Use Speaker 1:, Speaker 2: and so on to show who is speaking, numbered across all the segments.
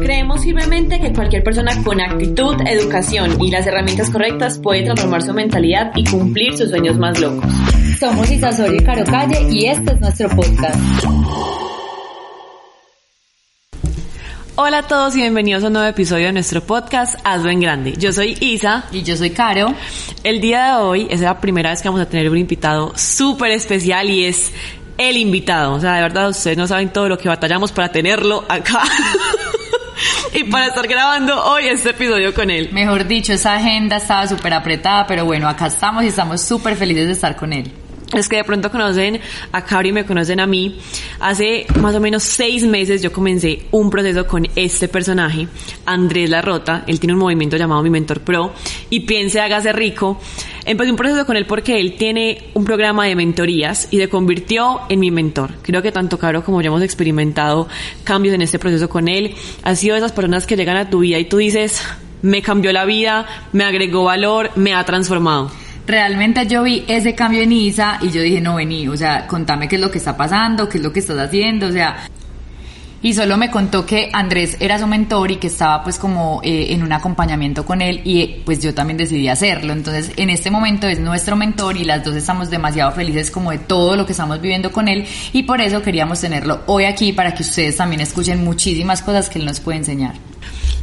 Speaker 1: Creemos firmemente que cualquier persona con actitud, educación y las herramientas correctas puede transformar su mentalidad y cumplir sus sueños más locos.
Speaker 2: Somos Isasorio y Caro Calle y este es nuestro podcast.
Speaker 1: Hola a todos y bienvenidos a un nuevo episodio de nuestro podcast Hazlo en Grande. Yo soy Isa.
Speaker 2: Y yo soy Caro.
Speaker 1: El día de hoy es la primera vez que vamos a tener un invitado súper especial y es el invitado. O sea, de verdad, ustedes no saben todo lo que batallamos para tenerlo acá. y para estar grabando hoy este episodio con él.
Speaker 2: Mejor dicho, esa agenda estaba súper apretada, pero bueno, acá estamos y estamos súper felices de estar con él
Speaker 1: es que de pronto conocen a Cabri y me conocen a mí. Hace más o menos seis meses yo comencé un proceso con este personaje, Andrés Larrota. Él tiene un movimiento llamado Mi Mentor Pro y piense, hágase rico. Empecé un proceso con él porque él tiene un programa de mentorías y se convirtió en mi mentor. Creo que tanto Caro como yo hemos experimentado cambios en este proceso con él. Ha sido de esas personas que llegan a tu vida y tú dices, me cambió la vida, me agregó valor, me ha transformado
Speaker 2: realmente yo vi ese cambio en Isa y yo dije, no vení, o sea, contame qué es lo que está pasando, qué es lo que estás haciendo, o sea, y solo me contó que Andrés era su mentor y que estaba pues como eh, en un acompañamiento con él y pues yo también decidí hacerlo. Entonces en este momento es nuestro mentor y las dos estamos demasiado felices como de todo lo que estamos viviendo con él y por eso queríamos tenerlo hoy aquí para que ustedes también escuchen muchísimas cosas que él nos puede enseñar.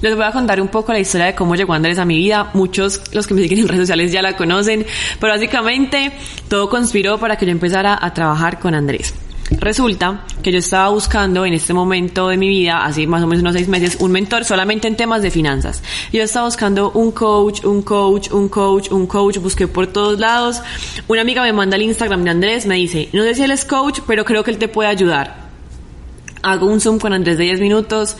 Speaker 1: Les voy a contar un poco la historia de cómo llegó Andrés a mi vida. Muchos, los que me siguen en redes sociales ya la conocen, pero básicamente todo conspiró para que yo empezara a trabajar con Andrés. Resulta que yo estaba buscando en este momento de mi vida, hace más o menos unos seis meses, un mentor solamente en temas de finanzas. Yo estaba buscando un coach, un coach, un coach, un coach, busqué por todos lados. Una amiga me manda el Instagram de Andrés, me dice, no sé si él es coach, pero creo que él te puede ayudar. Hago un Zoom con Andrés de 10 minutos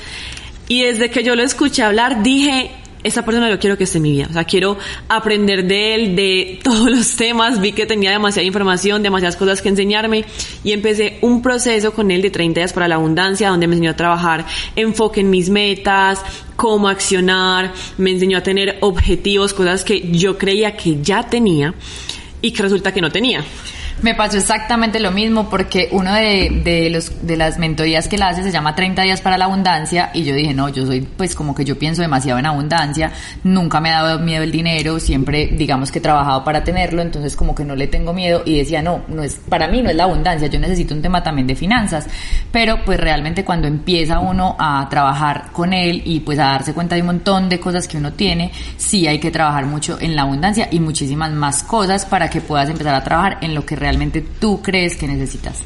Speaker 1: y desde que yo lo escuché hablar dije, esa persona yo quiero que esté en mi vida. O sea, quiero aprender de él, de todos los temas. Vi que tenía demasiada información, demasiadas cosas que enseñarme y empecé un proceso con él de 30 días para la abundancia, donde me enseñó a trabajar enfoque en mis metas, cómo accionar, me enseñó a tener objetivos, cosas que yo creía que ya tenía y que resulta que no tenía.
Speaker 2: Me pasó exactamente lo mismo porque uno de, de, los, de las mentorías que la hace se llama 30 días para la abundancia y yo dije, no, yo soy pues como que yo pienso demasiado en abundancia, nunca me ha dado miedo el dinero, siempre digamos que he trabajado para tenerlo, entonces como que no le tengo miedo y decía, no, no es, para mí no es la abundancia, yo necesito un tema también de finanzas, pero pues realmente cuando empieza uno a trabajar con él y pues a darse cuenta de un montón de cosas que uno tiene, sí hay que trabajar mucho en la abundancia y muchísimas más cosas para que puedas empezar a trabajar en lo que realmente tú crees que necesitas.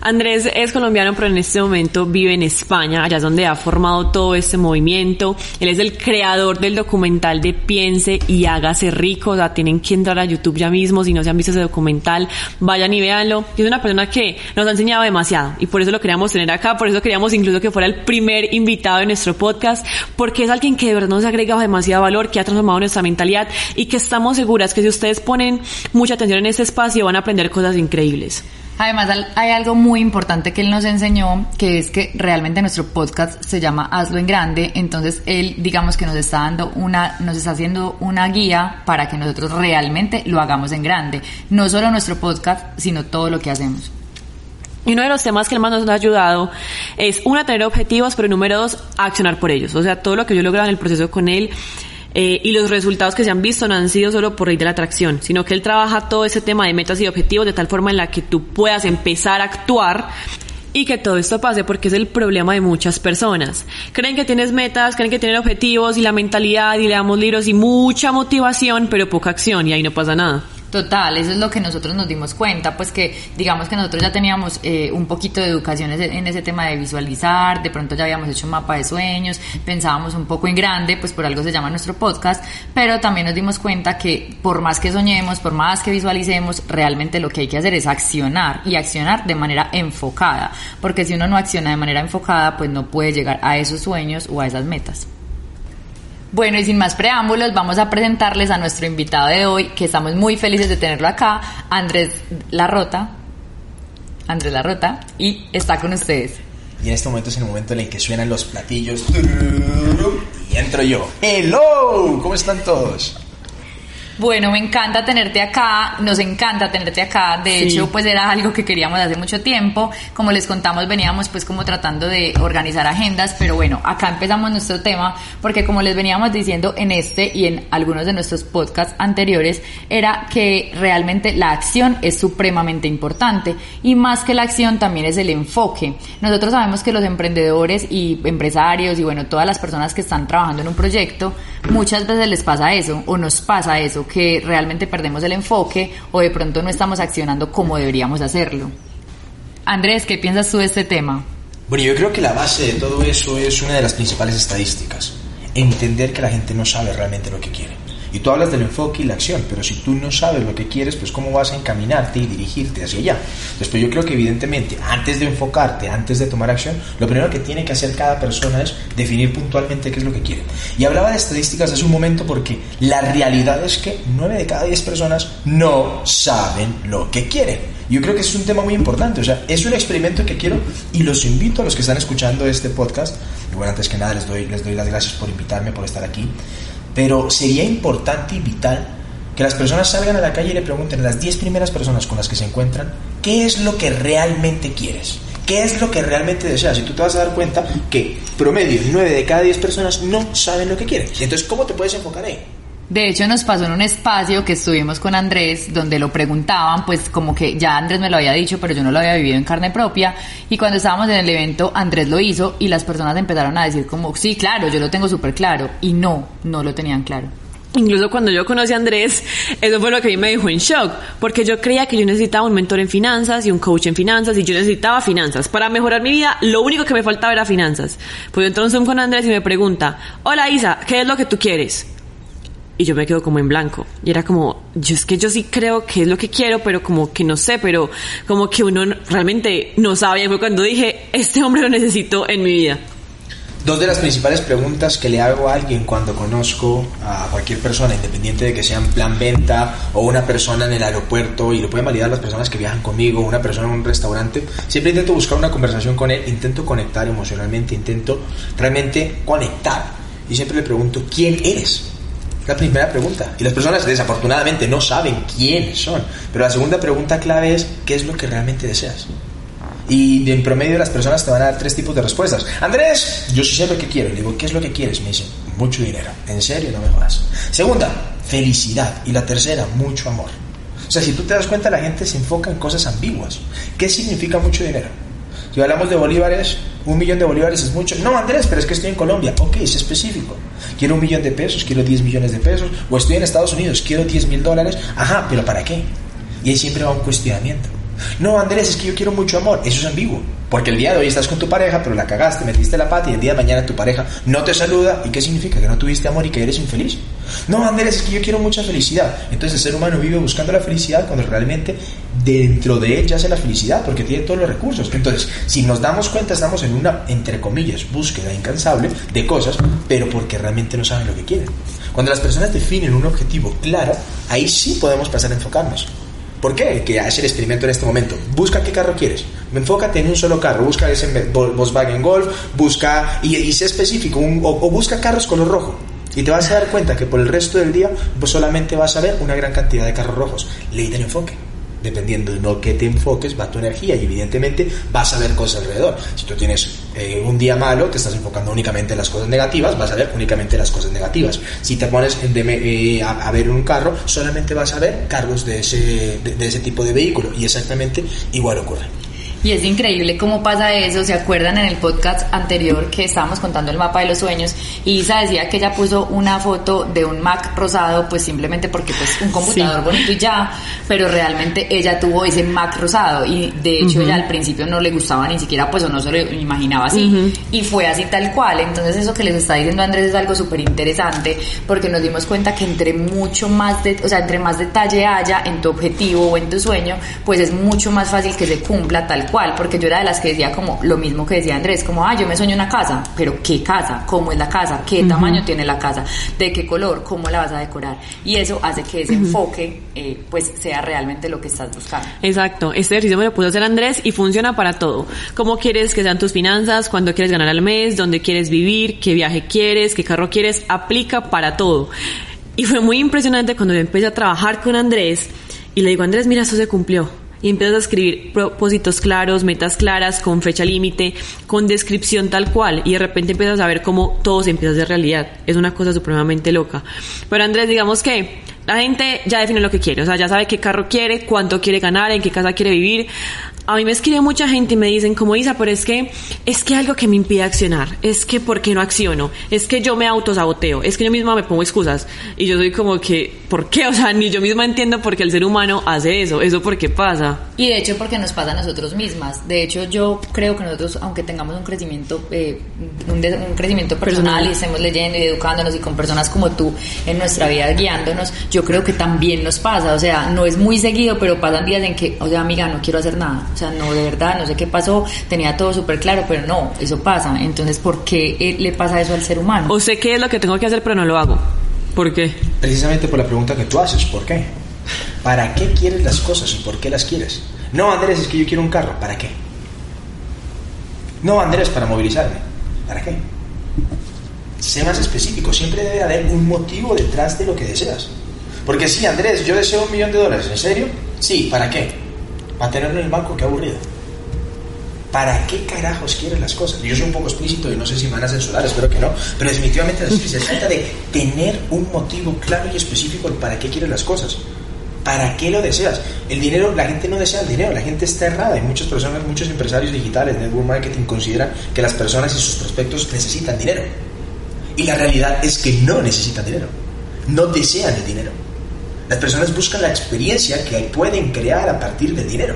Speaker 1: Andrés es colombiano, pero en este momento vive en España, allá es donde ha formado todo este movimiento. Él es el creador del documental de Piense y hágase rico. O sea, tienen que entrar a YouTube ya mismo. Si no se han visto ese documental, vayan y véanlo. Y es una persona que nos ha enseñado demasiado y por eso lo queríamos tener acá. Por eso queríamos incluso que fuera el primer invitado de nuestro podcast, porque es alguien que de verdad nos ha agregado demasiado valor, que ha transformado nuestra mentalidad y que estamos seguras que si ustedes ponen mucha atención en este espacio van a aprender cosas increíbles.
Speaker 2: Además, hay algo muy importante que él nos enseñó, que es que realmente nuestro podcast se llama Hazlo en Grande, entonces él, digamos que nos está dando una, nos está haciendo una guía para que nosotros realmente lo hagamos en grande. No solo nuestro podcast, sino todo lo que hacemos.
Speaker 1: Y uno de los temas que más nos ha ayudado es, una, tener objetivos, pero número dos, accionar por ellos. O sea, todo lo que yo he logrado en el proceso con él eh, y los resultados que se han visto no han sido solo por ley de la atracción, sino que él trabaja todo ese tema de metas y objetivos de tal forma en la que tú puedas empezar a actuar y que todo esto pase porque es el problema de muchas personas. Creen que tienes metas, creen que tienen objetivos y la mentalidad y le damos libros y mucha motivación, pero poca acción y ahí no pasa nada.
Speaker 2: Total, eso es lo que nosotros nos dimos cuenta, pues que digamos que nosotros ya teníamos eh, un poquito de educación en ese tema de visualizar, de pronto ya habíamos hecho un mapa de sueños, pensábamos un poco en grande, pues por algo se llama nuestro podcast, pero también nos dimos cuenta que por más que soñemos, por más que visualicemos, realmente lo que hay que hacer es accionar y accionar de manera enfocada, porque si uno no acciona de manera enfocada, pues no puede llegar a esos sueños o a esas metas. Bueno, y sin más preámbulos, vamos a presentarles a nuestro invitado de hoy, que estamos muy felices de tenerlo acá, Andrés Larrota. Andrés Larrota, y está con ustedes.
Speaker 3: Y en este momento es el momento en el que suenan los platillos. Y entro yo. ¡Hello! ¿Cómo están todos?
Speaker 2: Bueno, me encanta tenerte acá, nos encanta tenerte acá. De
Speaker 1: Sí.
Speaker 2: hecho, pues era algo que queríamos hace mucho tiempo. Como les contamos, veníamos pues como tratando de organizar agendas, pero bueno, acá empezamos nuestro tema porque como les veníamos diciendo en este y en algunos de nuestros podcasts anteriores, era que realmente la acción es supremamente importante y más que la acción también es el enfoque. Nosotros sabemos que los emprendedores y empresarios y bueno, todas las personas que están trabajando en un proyecto, muchas veces les pasa eso o nos pasa eso, que realmente perdemos el enfoque o de pronto no estamos accionando como deberíamos hacerlo. Andrés, ¿qué piensas tú de este tema?
Speaker 3: Bueno, yo creo que la base de todo eso es una de las principales estadísticas. Entender que la gente no sabe realmente lo que quiere. Y tú hablas del enfoque y la acción, pero si tú no sabes lo que quieres, pues cómo vas a encaminarte y dirigirte hacia allá. Después yo creo que evidentemente, antes de enfocarte, antes de tomar acción, lo primero que tiene que hacer cada persona es definir puntualmente qué es lo que quiere. Y hablaba de estadísticas hace un momento porque la realidad es que 9 de cada 10 personas no saben lo que quieren. Yo creo que es un tema muy importante, o sea, es un experimento que quiero y los invito a los que están escuchando este podcast. Y bueno, antes que nada les doy, les doy las gracias por invitarme, por estar aquí. Pero sería importante y vital que las personas salgan a la calle y le pregunten a las 10 primeras personas con las que se encuentran qué es lo que realmente quieres. ¿Qué es lo que realmente deseas? Y tú te vas a dar cuenta que promedio 9 de cada 10 personas no saben lo que quieren. Entonces, ¿cómo te puedes enfocar ahí?
Speaker 2: De hecho, nos pasó en un espacio que estuvimos con Andrés, donde lo preguntaban, pues como que ya Andrés me lo había dicho, pero yo no lo había vivido en carne propia. Y cuando estábamos en el evento, Andrés lo hizo y las personas empezaron a decir como, sí, claro, yo lo tengo súper claro. Y no, no lo tenían claro.
Speaker 1: Incluso cuando yo conocí a Andrés, eso fue lo que a mí me dejó en shock, porque yo creía que yo necesitaba un mentor en finanzas y un coach en finanzas y yo necesitaba finanzas. Para mejorar mi vida, lo único que me faltaba era finanzas. Pues yo entro en con Andrés y me pregunta, hola Isa, ¿qué es lo que tú quieres? Y yo me quedo como en blanco. Y era como, yo es que yo sí creo que es lo que quiero, pero como que no sé, pero como que uno realmente no sabe. Y fue cuando dije, este hombre lo necesito en mi vida.
Speaker 3: Dos de las principales preguntas que le hago a alguien cuando conozco a cualquier persona, independiente de que sea en plan venta o una persona en el aeropuerto, y lo pueden validar las personas que viajan conmigo, una persona en un restaurante, siempre intento buscar una conversación con él, intento conectar emocionalmente, intento realmente conectar. Y siempre le pregunto, ¿quién eres? La primera pregunta. Y las personas desafortunadamente no saben quiénes son. Pero la segunda pregunta clave es, ¿qué es lo que realmente deseas? Y en promedio las personas te van a dar tres tipos de respuestas. Andrés, yo sí sé lo que quiero. Le digo, ¿qué es lo que quieres? Me dicen, mucho dinero. En serio, no me jodas. Segunda, felicidad. Y la tercera, mucho amor. O sea, si tú te das cuenta, la gente se enfoca en cosas ambiguas. ¿Qué significa mucho dinero? Si hablamos de bolívares, un millón de bolívares es mucho. No, Andrés, pero es que estoy en Colombia. Ok, es específico. Quiero un millón de pesos, quiero 10 millones de pesos. O estoy en Estados Unidos, quiero 10 mil dólares. Ajá, pero ¿para qué? Y ahí siempre va un cuestionamiento. No, Andrés, es que yo quiero mucho amor. Eso es ambiguo. Porque el día de hoy estás con tu pareja, pero la cagaste, metiste la pata y el día de mañana tu pareja no te saluda. ¿Y qué significa? Que no tuviste amor y que eres infeliz. No, Andrés, es que yo quiero mucha felicidad. Entonces el ser humano vive buscando la felicidad cuando realmente dentro de él yace la felicidad porque tiene todos los recursos. Entonces, si nos damos cuenta, estamos en una, entre comillas, búsqueda incansable de cosas, pero porque realmente no saben lo que quieren. Cuando las personas definen un objetivo claro, ahí sí podemos pasar a enfocarnos. ¿Por qué? Que hace el experimento en este momento. Busca qué carro quieres. Enfócate en un solo carro. Busca ese Volkswagen Golf. Busca y, y sé específico. O, busca carros color rojo. Y te vas a dar cuenta que por el resto del día solamente vas a ver una gran cantidad de carros rojos. Ley del enfoque. Dependiendo de lo que te enfoques, va tu energía y evidentemente vas a ver cosas alrededor. Si tú tienes eh, un día malo, te estás enfocando únicamente en las cosas negativas, vas a ver únicamente las cosas negativas. Si te pones de, eh, a, a, ver un carro, solamente vas a ver carros de ese, de, de ese tipo de vehículo y exactamente igual ocurre.
Speaker 2: Y es increíble cómo pasa eso. ¿Se acuerdan en el podcast anterior que estábamos contando el mapa de los sueños? Y Isa decía que ella puso una foto de un Mac rosado, pues simplemente porque pues un computador sí. bonito y ya, pero realmente ella tuvo ese Mac rosado y de hecho uh -huh. ella al principio no le gustaba ni siquiera pues o no se lo imaginaba así uh -huh. y fue así tal cual. Entonces eso que les está diciendo Andrés es algo súper interesante porque nos dimos cuenta que entre mucho más, de, o sea, entre más detalle haya en tu objetivo o en tu sueño, pues es mucho más fácil que se cumpla tal cual, porque yo era de las que decía como lo mismo que decía Andrés, como, ah, yo me sueño una casa, pero ¿qué casa? ¿Cómo es la casa? ¿Qué uh -huh. tamaño tiene la casa? ¿De qué color? ¿Cómo la vas a decorar? Y eso hace que ese uh -huh. enfoque, eh, pues, sea realmente lo que estás buscando.
Speaker 1: Exacto, este ejercicio me lo puso hacer Andrés y funciona para todo. ¿Cómo quieres que sean tus finanzas? ¿Cuándo quieres ganar al mes? ¿Dónde quieres vivir? ¿Qué viaje quieres? ¿Qué carro quieres? Aplica para todo Y fue muy impresionante cuando yo empecé a trabajar con Andrés y le digo, Andrés, mira, eso se cumplió. Y empiezas a escribir propósitos claros, metas claras, con fecha límite, con descripción tal cual. Y de repente empiezas a ver cómo todo se empieza a hacer realidad. Es una cosa supremamente loca. Pero Andrés, digamos que la gente ya define lo que quiere. O sea, ya sabe qué carro quiere, cuánto quiere ganar, en qué casa quiere vivir a mí me escribe mucha gente y me dicen, como Isa, pero es que es que algo que me impide accionar, es que ¿por qué no acciono? Es que yo me autosaboteo, es que yo misma me pongo excusas y yo soy como que, ¿por qué? O sea, ni yo misma entiendo por qué el ser humano hace eso, eso por qué pasa.
Speaker 2: Y de hecho porque nos pasa a nosotros mismas. De hecho yo creo que nosotros, aunque tengamos un crecimiento, eh, un, crecimiento personal, y estemos leyendo y educándonos y con personas como tú en nuestra vida guiándonos, yo creo que también nos pasa. O sea, no es muy seguido, pero pasan días en que, o sea, amiga, no quiero hacer nada o sea, no, de verdad, no sé qué pasó, tenía todo súper claro, pero no, eso pasa. Entonces, ¿por qué eh, le pasa eso al ser humano?
Speaker 1: O sé qué es lo que tengo que hacer, pero no lo hago. ¿Por qué?
Speaker 3: Precisamente por la pregunta que tú haces, ¿por qué? ¿Para qué quieres las cosas y por qué las quieres? No, Andrés, es que yo quiero un carro, ¿para qué? No, Andrés, para movilizarme, ¿para qué? Sé más específico, siempre debe haber un motivo detrás de lo que deseas. Porque sí, Andrés, yo deseo un millón de dólares, ¿en serio? Sí, ¿para qué? Para tenerlo en el banco, qué aburrido. ¿Para qué carajos quieres las cosas? Yo soy un poco explícito y no sé si me van a censurar, espero que no, pero definitivamente se trata de tener un motivo claro y específico para qué quieres las cosas. ¿Para qué lo deseas? El dinero, la gente no desea el dinero, la gente está errada y muchas personas, muchos empresarios digitales, network marketing consideran que las personas y sus prospectos necesitan dinero. Y la realidad es que no necesitan dinero, no desean el dinero las personas buscan la experiencia que pueden crear a partir del dinero.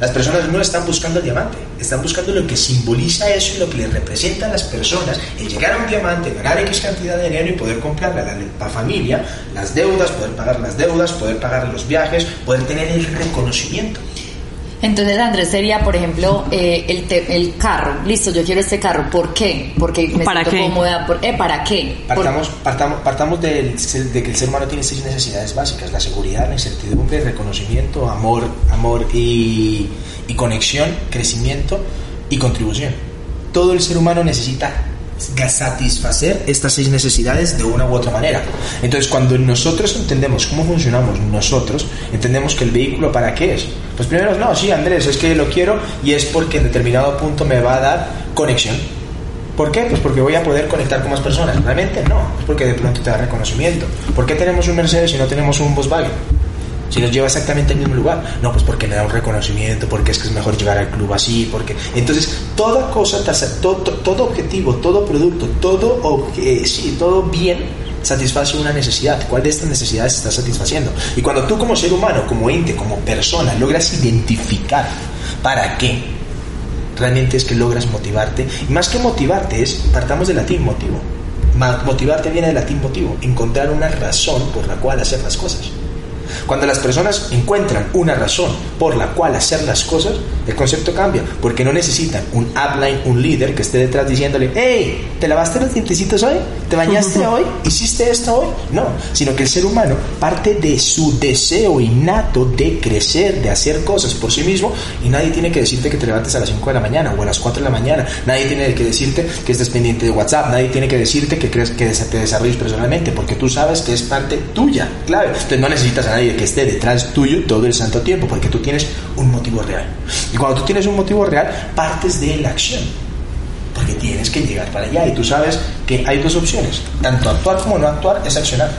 Speaker 3: Las personas no están buscando el diamante, están buscando lo que simboliza eso y lo que les representa a las personas el llegar a un diamante, ganar X cantidad de dinero y poder comprarle a la, familia las deudas, poder pagar las deudas, poder pagar los viajes, poder tener el reconocimiento.
Speaker 2: Entonces, Andrés, sería, por ejemplo, eh, el, el carro. Listo, yo quiero este carro. ¿Por qué? Porque me
Speaker 1: ¿Para
Speaker 2: siento
Speaker 1: qué?
Speaker 2: cómoda. Eh, ¿Para qué?
Speaker 3: Partamos, partamos, partamos de que el ser humano tiene seis necesidades básicas. La seguridad, la incertidumbre, reconocimiento, amor, amor y, y conexión, crecimiento y contribución. Todo el ser humano necesita satisfacer estas seis necesidades de una u otra manera. Entonces, cuando nosotros entendemos cómo funcionamos nosotros, entendemos que el vehículo para qué es. Pues primero, no, sí, Andrés, es que lo quiero y es porque en determinado punto me va a dar conexión. ¿Por qué? Pues porque voy a poder conectar con más personas. Realmente no, es porque de pronto te da reconocimiento. ¿Por qué tenemos un Mercedes y no tenemos un Volkswagen? Si nos lleva exactamente al mismo lugar. No, pues porque me da un reconocimiento, porque es que es mejor llegar al club así, porque... Entonces, toda cosa, todo, objetivo, todo producto, todo bien satisface una necesidad. ¿Cuál de estas necesidades está satisfaciendo? Y cuando tú como ser humano, como ente, como persona, logras identificar para qué, realmente es que logras motivarte. Y más que motivarte es, partamos del latín motivo. Motivarte viene del latín motivo, encontrar una razón por la cual hacer las cosas. Cuando las personas encuentran una razón por la cual hacer las cosas, el concepto cambia, porque no necesitan un upline, un líder que esté detrás diciéndole, hey, ¿te lavaste los dientecitos hoy? ¿Te bañaste hoy? ¿Hiciste esto hoy? No, sino que el ser humano parte de su deseo innato de crecer, de hacer cosas por sí mismo, y nadie tiene que decirte que te levantes a las 5 de la mañana o a las 4 de la mañana, nadie tiene que decirte que estés pendiente de WhatsApp, nadie tiene que decirte que crees que te desarrolles personalmente, porque tú sabes que es parte tuya, clave. Entonces no necesitas a nadie que esté detrás tuyo todo el santo tiempo, porque tú tienes un motivo real. Y cuando tú tienes un motivo real, partes de la acción, porque tienes que llegar para allá y tú sabes que hay dos opciones, tanto actuar como no actuar es accionar.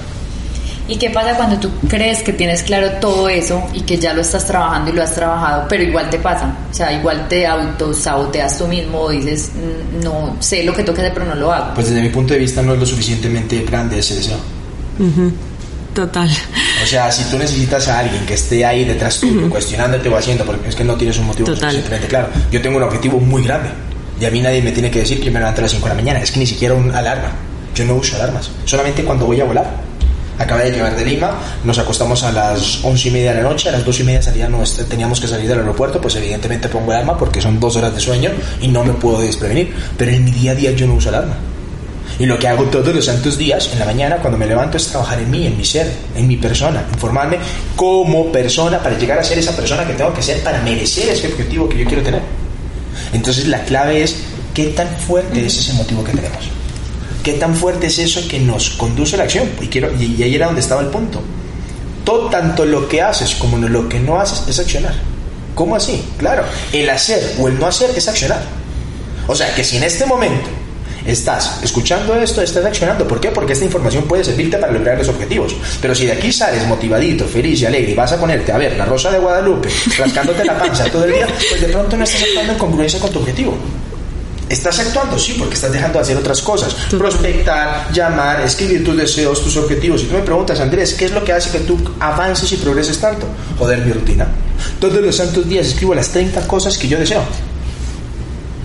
Speaker 2: ¿Y qué pasa cuando tú crees que tienes claro todo eso y que ya lo estás trabajando y lo has trabajado, pero igual te pasa? O sea, igual te autosaboteas tú mismo o dices, mm, no sé lo que tengo que hacer, pero no lo hago.
Speaker 3: Pues desde mi punto de vista no es lo suficientemente grande ese deseo.
Speaker 1: Total.
Speaker 3: O sea, si tú necesitas a alguien que esté ahí detrás tuyo, cuestionándote o haciendo, porque es que no tienes un motivo
Speaker 1: Total.
Speaker 3: suficientemente claro. Yo tengo un objetivo muy grande. Y a mí nadie me tiene que decir que me levanto a las 5 de la mañana. Es que ni siquiera un alarma. Yo no uso alarmas. Solamente cuando voy a volar. Acabé de llegar de Lima, nos acostamos a las once y media de la noche, a las dos y media salíamos, teníamos que salir del aeropuerto, pues evidentemente pongo alarma porque son dos horas de sueño y no me puedo desprevenir. Pero en mi día a día yo no uso alarma. Y lo que hago todos los santos días, en la mañana, cuando me levanto, es trabajar en mí, en mi ser, en mi persona, informarme como persona para llegar a ser esa persona que tengo que ser para merecer ese objetivo que yo quiero tener. Entonces la clave es qué tan fuerte es ese motivo que tenemos. ¿Qué tan fuerte es eso que nos conduce a la acción? Y, quiero, y, ahí era donde estaba el punto. Todo, tanto lo que haces como lo que no haces es accionar. ¿Cómo así? Claro, el hacer o el no hacer es accionar. O sea, que si en este momento estás escuchando esto, estás accionando. ¿Por qué? Porque esta información puede servirte para lograr los objetivos. Pero si de aquí sales motivadito, feliz y alegre y vas a ponerte a ver la rosa de Guadalupe, rascándote la panza todo el día, pues de pronto no estás actuando en congruencia con tu objetivo. ¿Estás actuando? Sí, porque estás dejando de hacer otras cosas. Prospectar, llamar, escribir tus deseos, tus objetivos. Y tú me preguntas, Andrés, ¿qué es lo que hace que tú avances y progreses tanto? Joder, mi rutina. Todos los santos días escribo las 30 cosas que yo deseo.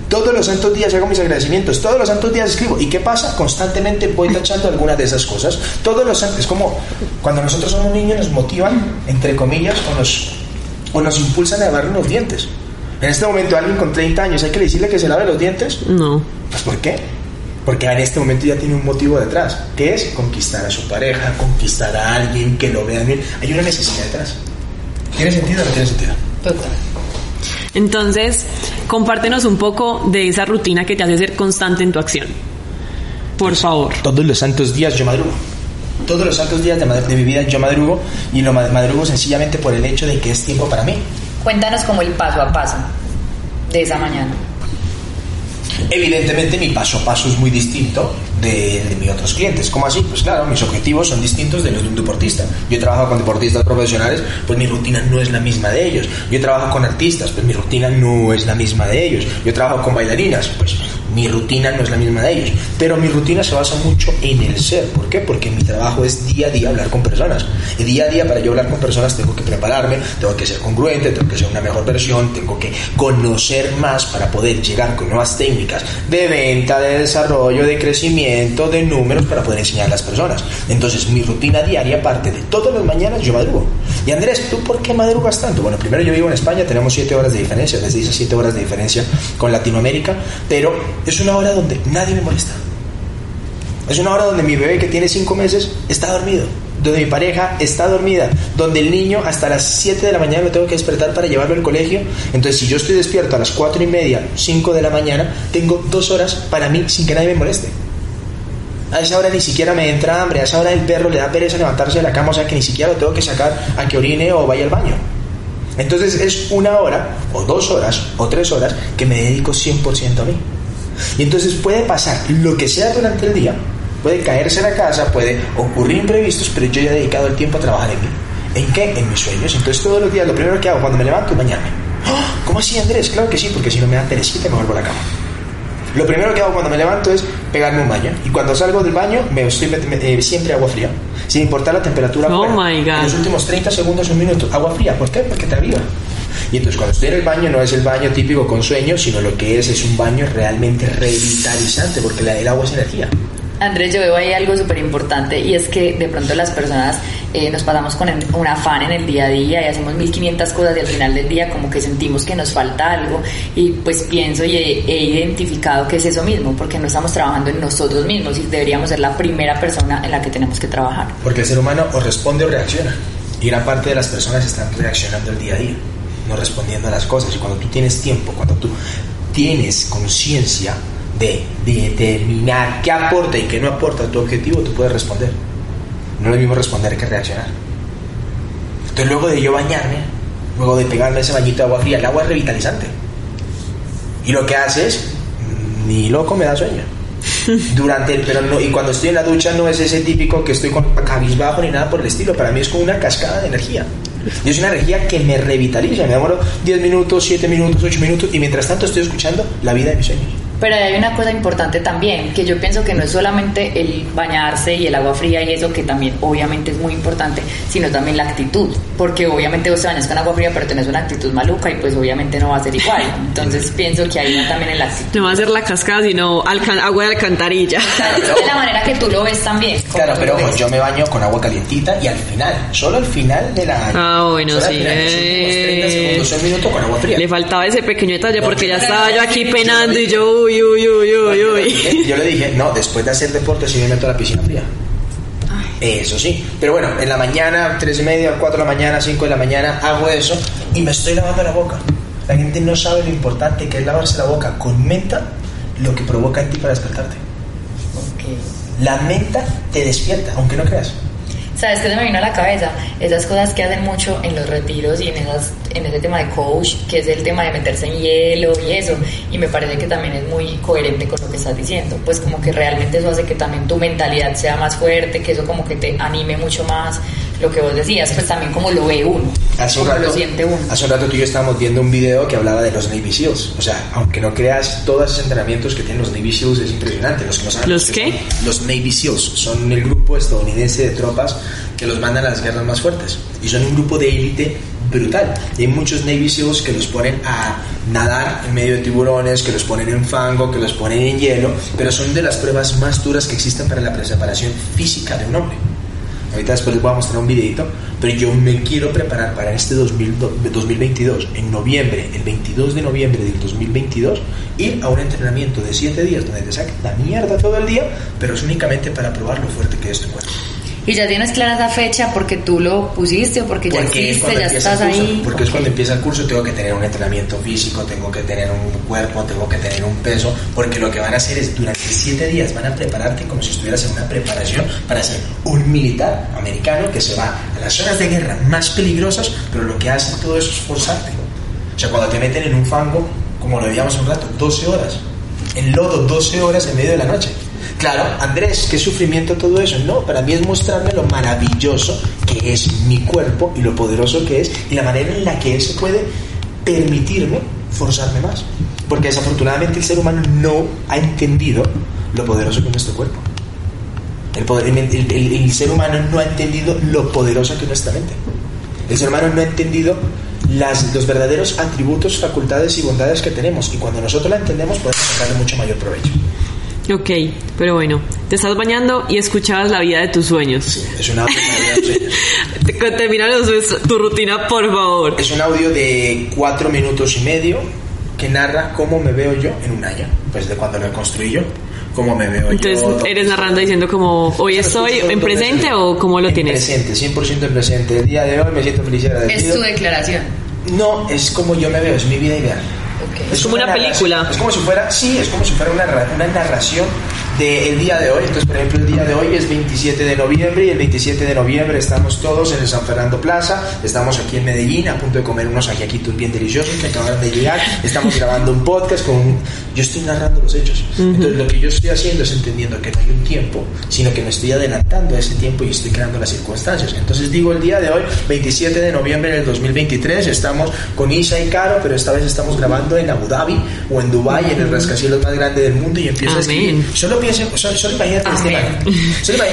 Speaker 3: Todos los santos días hago mis agradecimientos, todos los santos días escribo. ¿Y qué pasa? Constantemente voy tachando algunas de esas cosas. Todos los santos, es como cuando nosotros somos niños nos motivan, entre comillas, o nos, o nos impulsan a lavar los dientes. En este momento alguien con 30 años hay que decirle que se lave los dientes.
Speaker 1: No.
Speaker 3: Pues ¿por qué? Porque en este momento ya tiene un motivo detrás, que es conquistar a su pareja, conquistar a alguien que lo vea bien. Hay una necesidad detrás. ¿Tiene sentido o no tiene sentido?
Speaker 2: Total.
Speaker 1: Entonces, compártenos un poco de esa rutina que te hace ser constante en tu acción. Por favor.
Speaker 3: Todos los santos días yo madrugo. Todos los santos días de, mi vida yo madrugo y lo madrugo sencillamente por el hecho de que es tiempo para mí.
Speaker 2: Cuéntanos como el paso a paso de esa mañana.
Speaker 3: Evidentemente mi paso a paso es muy distinto de, de mis otros clientes. ¿Cómo así? Pues claro, mis objetivos son distintos de los de un deportista. Yo trabajo con deportistas profesionales, pues mi rutina no es la misma de ellos. Yo trabajo con artistas, pues mi rutina no es la misma de ellos. Yo trabajo con bailarinas, pues mi rutina no es la misma de ellos, pero mi rutina se basa mucho en el ser. ¿Por qué? Porque mi trabajo es día a día hablar con personas. Y día a día para yo hablar con personas tengo que prepararme, tengo que ser congruente, tengo que ser una mejor versión, tengo que conocer más para poder llegar con nuevas técnicas de venta, de desarrollo, de crecimiento, de números para poder enseñar a las personas. Entonces mi rutina diaria parte de todas las mañanas yo madrugo. Y Andrés, ¿tú por qué madrugas tanto? Bueno, primero yo vivo en España, tenemos 7 horas de diferencia, desde dice 7 horas de diferencia con Latinoamérica, pero es una hora donde nadie me molesta. Es una hora donde mi bebé que tiene cinco meses está dormido, donde mi pareja está dormida, donde el niño hasta las 7 de la mañana me tengo que despertar para llevarlo al colegio. Entonces, si yo estoy despierto a las 4 y media, 5 de la mañana, tengo dos horas para mí sin que nadie me moleste. A esa hora ni siquiera me entra hambre, a esa hora el perro le da pereza levantarse de la cama, o sea que ni siquiera lo tengo que sacar a que orine o vaya al baño. Entonces es una hora, o dos horas, o tres horas que me dedico 100% a mí. Y entonces puede pasar lo que sea durante el día, puede caerse la casa, puede ocurrir imprevistos, pero yo ya he dedicado el tiempo a trabajar en mí. ¿En qué? En mis sueños. Entonces todos los días lo primero que hago cuando me levanto es bañarme. ¡Ah! ¿Cómo así, Andrés? Claro que sí, porque si no me da perecita me vuelvo a la cama. Lo primero que hago cuando me levanto es pegarme un baño. Y cuando salgo del baño, me estoy eh, siempre agua fría. Sin importar la temperatura.
Speaker 1: Oh my God.
Speaker 3: En los últimos 30 segundos, un minuto. Agua fría. ¿Por qué? Porque te aviva. Y entonces cuando estoy en el baño no es el baño típico con sueño, sino lo que es es un baño realmente revitalizante, porque el agua es energía.
Speaker 2: Andrés, yo veo ahí algo súper importante y es que de pronto las personas eh, nos pasamos con un afán en el día a día y hacemos 1500 cosas y al final del día como que sentimos que nos falta algo y pues pienso y he, he, identificado que es eso mismo, porque no estamos trabajando en nosotros mismos y deberíamos ser la primera persona en la que tenemos que trabajar.
Speaker 3: Porque el ser humano o responde o reacciona y gran parte de las personas están reaccionando el día a día no respondiendo a las cosas. Y cuando tú tienes tiempo, cuando tú tienes conciencia de, determinar qué aporta y qué no aporta a tu objetivo, tú puedes responder. No es lo mismo responder que reaccionar. Entonces luego de yo bañarme, luego de pegarme ese bañito de agua fría, el agua es revitalizante. Y lo que hace es, ni loco me da sueño. Durante pero no, y cuando estoy en la ducha no es ese típico que estoy con cabizbajo ni nada por el estilo. Para mí es como una cascada de energía. Y es una energía que me revitaliza. Me demoro 10 minutos, 7 minutos, 8 minutos y mientras tanto estoy escuchando la vida de mis sueños.
Speaker 2: Pero hay una cosa importante también, que yo pienso que no es solamente el bañarse y el agua fría y eso, que también obviamente es muy importante, sino también la actitud. Porque obviamente vos te bañas con agua fría, pero tenés una actitud maluca y pues obviamente no va a ser igual. Entonces pienso que hay una también en la actitud.
Speaker 1: No va a ser la cascada, sino agua de alcantarilla.
Speaker 2: Claro, de la manera que tú lo ves también.
Speaker 3: Claro, pero yo me baño con agua calientita y al final, solo al final de la...
Speaker 1: Ah, bueno, sí.
Speaker 3: Eh... segundos, un minuto con agua fría.
Speaker 1: Le faltaba ese pequeño detalle porque ya estaba yo aquí penando y yo, uy, uy, uy, uy, uy.
Speaker 3: Yo le dije, no, después de hacer deporte sí me meto a la piscina fría. Eso sí. Pero bueno, en la mañana, tres y media, cuatro de la mañana, cinco de la mañana, hago eso y me estoy lavando la boca. La gente no sabe lo importante que es lavarse la boca con menta, lo que provoca en ti para despertarte. La menta te despierta, aunque no creas.
Speaker 2: ¿Sabes qué se me vino a la cabeza? Esas cosas que hacen mucho en los retiros y en, esas, en ese tema de coach, que es el tema de meterse en hielo y eso. Y me parece que también es muy coherente con lo que estás diciendo. Pues como que realmente eso hace que también tu mentalidad sea más fuerte, que eso como que te anime mucho más lo que vos decías, pues también como lo ve uno,
Speaker 3: Hace un,
Speaker 2: como
Speaker 3: rato,
Speaker 2: lo siente uno.
Speaker 3: hace un rato tú y yo estábamos viendo un video que hablaba de los Navy SEALs. O sea, aunque no creas, todos esos entrenamientos que tienen los Navy SEALs es impresionante. Los, que no saben
Speaker 1: ¿Los qué?
Speaker 3: son los Navy SEALs son el grupo estadounidense de tropas que los mandan a las guerras más fuertes. Y son un grupo de élite brutal. Y hay muchos Navy SEALs que los ponen a nadar en medio de tiburones, que los ponen en fango, que los ponen en hielo, pero son de las pruebas más duras que existen para la preparación física de un hombre. Ahorita después les voy a mostrar un videito, pero yo me quiero preparar para este 2000 do- 2022, en noviembre, el 22 de noviembre del 2022, ir a un entrenamiento de 7 días donde te saquen la mierda todo el día, pero es únicamente para probar lo fuerte que es tu cuerpo.
Speaker 2: Y ya tienes clara esa fecha porque tú lo pusiste o porque ya
Speaker 3: Porque
Speaker 2: existe, ya estás
Speaker 3: curso,
Speaker 2: ahí.
Speaker 3: Porque es cuando empieza el curso, tengo que tener un entrenamiento físico, tengo que tener un cuerpo, tengo que tener un peso, porque lo que van a hacer es durante siete días van a prepararte como si estuvieras en una preparación para ser un militar americano que se va a las zonas de guerra más peligrosas, pero lo que hace todo eso es forzarte. O sea, cuando te meten en un fango, como lo veíamos un rato, 12 horas, en lodo, 12 horas en medio de la noche. Claro, Andrés, qué sufrimiento todo eso. No, para mí es mostrarme lo maravilloso que es mi cuerpo y lo poderoso que es y la manera en la que él se puede permitirme forzarme más. Porque desafortunadamente el ser humano no ha entendido lo poderoso que es nuestro cuerpo. El, poder- ser humano no ha entendido lo poderosa que es nuestra mente. El ser humano no ha entendido los verdaderos atributos, facultades y bondades que tenemos. Y cuando nosotros la entendemos, podemos sacarle mucho mayor provecho.
Speaker 1: Ok, pero bueno, te estás bañando y escuchabas la vida de tus sueños.
Speaker 3: Es un audio, maravilloso.
Speaker 1: Te- Termina los- tu rutina, por favor.
Speaker 3: es un audio de cuatro minutos y medio que narra cómo me veo yo en un año, pues de cuando lo construí yo, cómo me veo
Speaker 1: Entonces,
Speaker 3: yo.
Speaker 1: eres narrando diciendo como, hoy estoy en presente o cómo lo
Speaker 3: en
Speaker 1: tienes.
Speaker 3: presente, 100% en presente. El día de hoy me siento feliz y
Speaker 2: Es
Speaker 3: agradecido.
Speaker 2: tu declaración.
Speaker 3: No, es como yo me veo, es mi vida ideal.
Speaker 1: Es como una
Speaker 3: narración-
Speaker 1: película.
Speaker 3: Es como si fuera, sí, es como si fuera una, una narración del día de hoy. Entonces, por ejemplo, el día de hoy es 27 de noviembre y el 27 de noviembre estamos todos en el San Fernando Plaza. Estamos aquí en Medellín a punto de comer unos ajiaquitos bien deliciosos que acaban de llegar. Estamos grabando un podcast con... un- Yo estoy narrando los hechos. Entonces, lo que yo estoy haciendo es entendiendo que no hay un tiempo, sino que me estoy adelantando a ese tiempo y estoy creando las circunstancias. Entonces, digo el día de hoy, 27 de noviembre del 2023, estamos con Isa y Caro, pero esta vez estamos grabando en Abu Dhabi o en Dubai, en el rascacielos más grande del mundo y empiezo a escribir. Solo piensen, solo, solo imagínate esta imagen.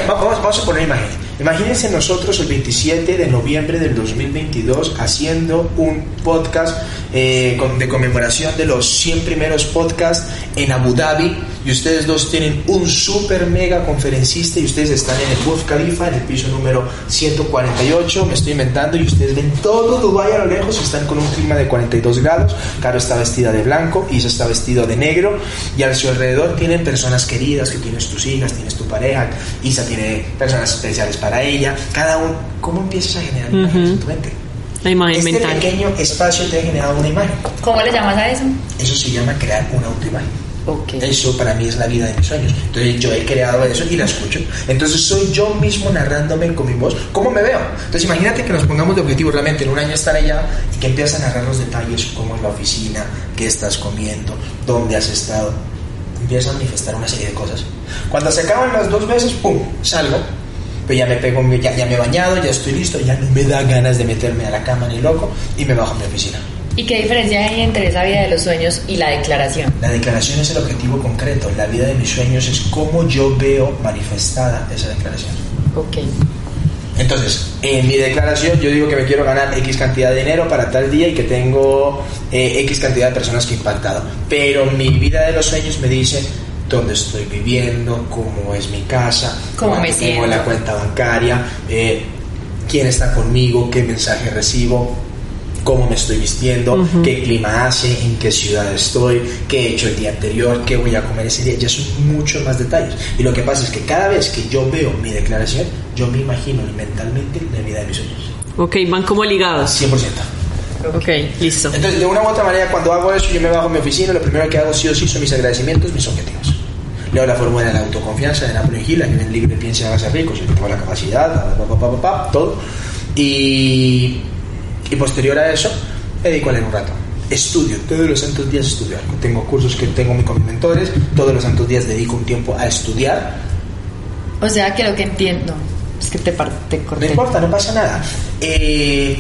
Speaker 3: Va- vamos, vamos a poner imagen. Imagínense nosotros el 27 de noviembre del 2022 haciendo un podcast eh, de conmemoración de los 100 primeros podcasts en Abu Dhabi. Y ustedes dos tienen un super mega conferencista y ustedes están en el Burj Khalifa en el piso número 148 me estoy inventando y ustedes ven todo Dubai a lo lejos están con un clima de 42 grados. Caro está vestida de blanco Isa está vestido de negro y a su alrededor tienen personas queridas que tienes tus hijas tienes tu pareja. Isa tiene personas especiales para ella. Cada uno ¿cómo empiezas a generar imágenes en tu mente?
Speaker 1: La imagen
Speaker 3: este
Speaker 1: mental.
Speaker 3: pequeño espacio te ha generado una imagen
Speaker 2: ¿Cómo le llamas a eso?
Speaker 3: eso se llama crear una autoimagen
Speaker 2: Ok.
Speaker 3: eso para mí es la vida de mis sueños. Entonces yo he creado eso y la escucho. Entonces soy yo mismo narrándome con mi voz. ¿Cómo me veo? Entonces imagínate que nos pongamos de objetivo realmente en un año estar allá y que empiezas a narrar los detalles, cómo es la oficina, qué estás comiendo, dónde has estado. Empiezas a manifestar una serie de cosas. Cuando se acaban las dos veces, ¡pum! Salgo. Pero ya me pego, ya, ya me he bañado, ya estoy listo, ya no me da ganas de meterme a la cama ni loco y me bajo a mi oficina.
Speaker 2: ¿Y qué diferencia hay entre esa vida de los sueños y la declaración?
Speaker 3: La declaración es el objetivo concreto. La vida de mis sueños es cómo yo veo manifestada esa declaración.
Speaker 2: Ok.
Speaker 3: Entonces, en mi declaración yo digo que me quiero ganar X cantidad de dinero para tal día y que tengo eh, X cantidad de personas que he impactado. Pero mi vida de los sueños me dice dónde estoy viviendo, cómo es mi casa,
Speaker 2: Cómo me
Speaker 3: tengo la cuenta bancaria, eh, quién está conmigo, qué mensaje recibo, cómo me estoy vistiendo, qué clima hace, en qué ciudad estoy, qué he hecho el día anterior, qué voy a comer ese día. Ya son muchos más detalles. Y lo que pasa es que cada vez que yo veo mi declaración, yo me imagino mentalmente la vida de mis sueños.
Speaker 1: Ok, van como ligados.
Speaker 3: 100%.
Speaker 1: Ok, listo.
Speaker 3: Entonces, de una u otra manera, cuando hago eso, yo me bajo a mi oficina, lo primero que hago sí o sí son mis agradecimientos, mis objetivos. Leo la fórmula de la autoconfianza de Napoleon Hill, a nivel libre piensa y hágase rico, si tengo la capacidad, todo. Y, y posterior a eso, dedico a leer un rato. Estudio, todos los santos días estudio algo. Tengo cursos que tengo con mis mentores, todos los santos días dedico un tiempo a estudiar.
Speaker 2: O sea que lo que entiendo es que te, te
Speaker 3: corté. No importa, no pasa nada. Eh,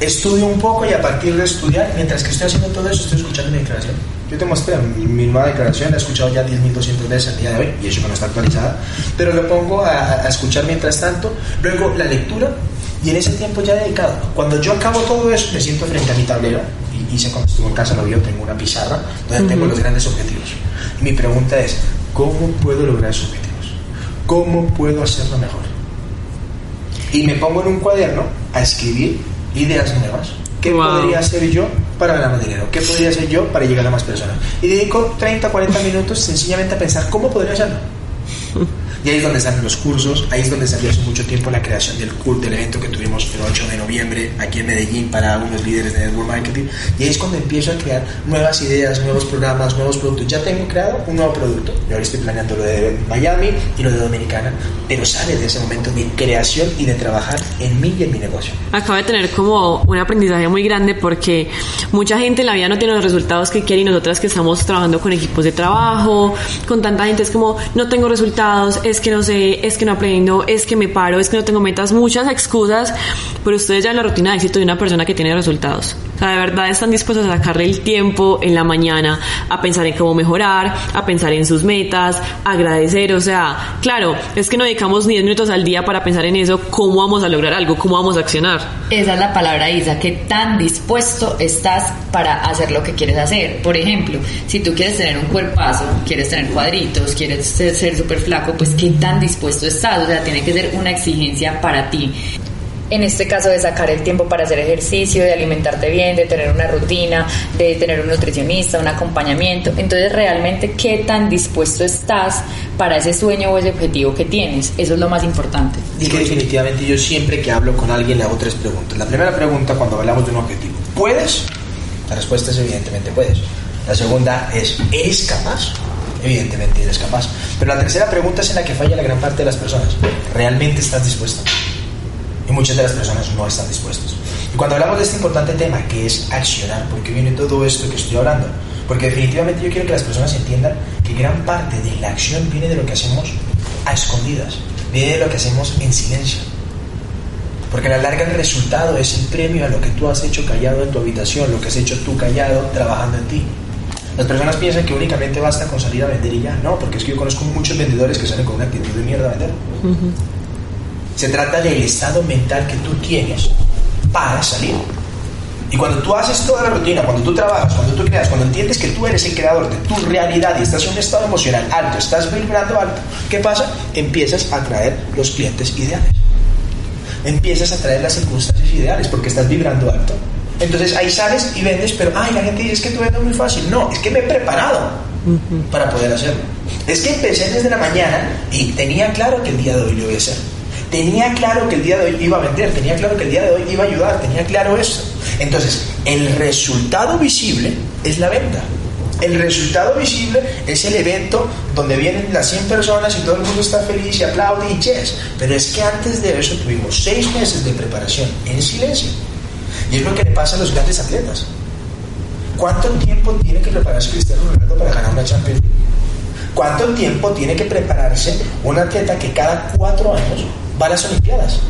Speaker 3: estudio un poco y a partir de estudiar, mientras que estoy haciendo todo eso, estoy escuchando mi declaración. Yo te mostré mi, nueva declaración, la he escuchado ya 10.200 veces al día de hoy, y eso que no está actualizada, pero lo pongo a, a, escuchar mientras tanto. Luego la lectura, y en ese tiempo ya dedicado. Cuando yo acabo todo eso, me siento frente a mi tablero, y hice cuando estuve en casa, lo vio, tengo una pizarra donde tengo los grandes objetivos. Y mi pregunta es, ¿cómo puedo lograr esos objetivos? ¿Cómo puedo hacerlo mejor? Y me pongo en un cuaderno a escribir ideas nuevas. ¿Qué podría hacer yo para la dinero? ¿Qué podría hacer yo para llegar a más personas? Y dedico 30, 40 minutos sencillamente a pensar cómo podría hacerlo. Y ahí es donde salen los cursos, ahí es donde salió hace mucho tiempo la creación del CURT, del evento que tuvimos el 8 de noviembre aquí en Medellín para unos líderes de Network Marketing. Y ahí es cuando empiezo a crear nuevas ideas, nuevos programas, nuevos productos. Ya tengo creado un nuevo producto. Y ahora estoy planeando lo de Miami y lo de Dominicana. Pero sale de ese momento mi creación y de trabajar en mí y en mi negocio.
Speaker 1: Acabo de tener como un aprendizaje muy grande porque mucha gente en la vida no tiene los resultados que quiere y nosotras que estamos trabajando con equipos de trabajo, con tanta gente es como no tengo resultados, es que no sé, es que no aprendo, es que me paro, es que no tengo metas, muchas excusas, pero ustedes ya en la rutina de éxito de una persona que tiene resultados. O sea, de verdad están dispuestos a sacarle el tiempo en la mañana a pensar en cómo mejorar, a pensar en sus metas, a agradecer, o sea, claro, es que no dedicamos ni 10 minutos al día para pensar en eso, cómo vamos a lograr algo, cómo vamos a accionar.
Speaker 2: Esa es la palabra, Isa, que tan dispuesto estás para hacer lo que quieres hacer. Por ejemplo, si tú quieres tener un cuerpazo, quieres tener cuadritos, quieres ser súper flaco, pues qué tan dispuesto estás, o sea, tiene que ser una exigencia para ti. En este caso de sacar el tiempo para hacer ejercicio, de alimentarte bien, de tener una rutina, de tener un nutricionista, un acompañamiento. Entonces, realmente, ¿qué tan dispuesto estás para ese sueño o ese objetivo que tienes? Eso es lo más importante.
Speaker 3: Y que definitivamente yo siempre que hablo con alguien le hago tres preguntas. La primera pregunta cuando hablamos de un objetivo, ¿puedes? La respuesta es evidentemente puedes. La segunda es, ¿eres capaz? Evidentemente eres capaz. Pero la tercera pregunta es en la que falla la gran parte de las personas. ¿Realmente estás dispuesto? Y muchas de las personas no están dispuestos. Y cuando hablamos de este importante tema, que es accionar, porque viene todo esto que estoy hablando? Porque definitivamente yo quiero que las personas entiendan que gran parte de la acción viene de lo que hacemos a escondidas, viene de lo que hacemos en silencio. Porque a la larga el resultado es el premio a lo que tú has hecho callado en tu habitación, lo que has hecho tú callado trabajando en ti. Las personas piensan que únicamente basta con salir a vender y ya. No, porque es que yo conozco muchos vendedores que salen con una actitud de mierda a vender. Se trata del estado mental que tú tienes para salir. Y cuando tú haces toda la rutina, cuando tú trabajas, cuando tú creas, cuando entiendes que tú eres el creador de tu realidad y estás en un estado emocional alto, estás vibrando alto, ¿qué pasa? Empiezas a atraer los clientes ideales. Empiezas a atraer las circunstancias ideales porque estás vibrando alto. Entonces ahí sales y vendes, pero ay, la gente dice es que tú vendes muy fácil. No, es que me he preparado para poder hacerlo. Es que empecé desde la mañana y tenía claro que el día de hoy lo voy a hacer. Tenía claro que el día de hoy iba a vender, tenía claro que el día de hoy iba a ayudar, tenía claro eso. Entonces, el resultado visible es la venta. El resultado visible es el evento donde vienen las 100 personas y todo el mundo está feliz y aplaude y yes. Pero es que antes de eso tuvimos 6 meses de preparación en silencio. Y es lo que le pasa a los grandes atletas. ¿Cuánto tiempo tiene que prepararse Cristiano Ronaldo para ganar una Champions League? ¿Cuánto tiempo tiene que prepararse un atleta que cada cuatro años va a las Olimpiadas.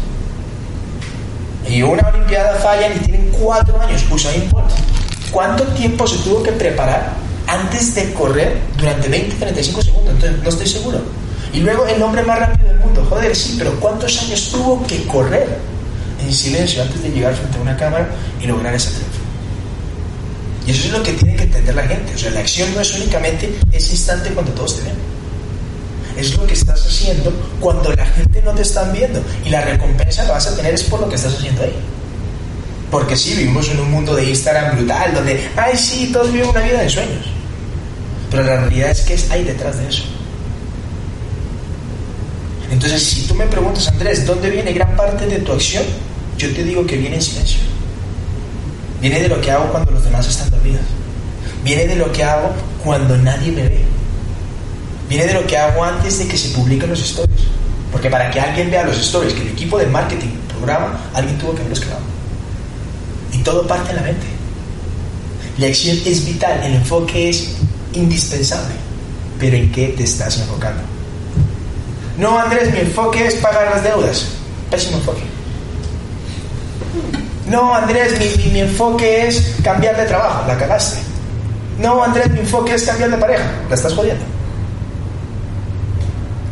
Speaker 3: Y una Olimpiada falla y tienen cuatro años, pues ahí importa. ¿Cuánto tiempo se tuvo que preparar antes de correr durante 20, 35 segundos? Entonces, no estoy seguro. Y luego el hombre más rápido del mundo, joder, sí, pero ¿cuántos años tuvo que correr en silencio antes de llegar frente a una cámara y lograr ese triunfo? Y eso es lo que tiene que entender la gente. O sea, la acción no es únicamente ese instante cuando todos te ven es lo que estás haciendo cuando la gente no te está viendo. Y la recompensa la vas a tener es por lo que estás haciendo ahí. Porque sí, vivimos en un mundo de Instagram brutal, donde, ay, sí, todos viven una vida de sueños. Pero la realidad es que hay detrás de eso. Entonces, si tú me preguntas, Andrés, ¿dónde viene gran parte de tu acción? Yo te digo que viene en silencio. Viene de lo que hago cuando los demás están dormidos. Viene de lo que hago cuando nadie me ve. Viene de lo que hago antes de que se publiquen los stories. Porque para que alguien vea los stories que el equipo de marketing programa, alguien tuvo que haberlos creado. Y todo parte en la mente. La acción es vital, el enfoque es indispensable. Pero ¿en qué te estás enfocando? No, Andrés, mi enfoque es pagar las deudas. Pésimo enfoque. No, Andrés, mi, mi enfoque es cambiar de trabajo. La cagaste. No, Andrés, mi enfoque es cambiar de pareja. La estás jodiendo.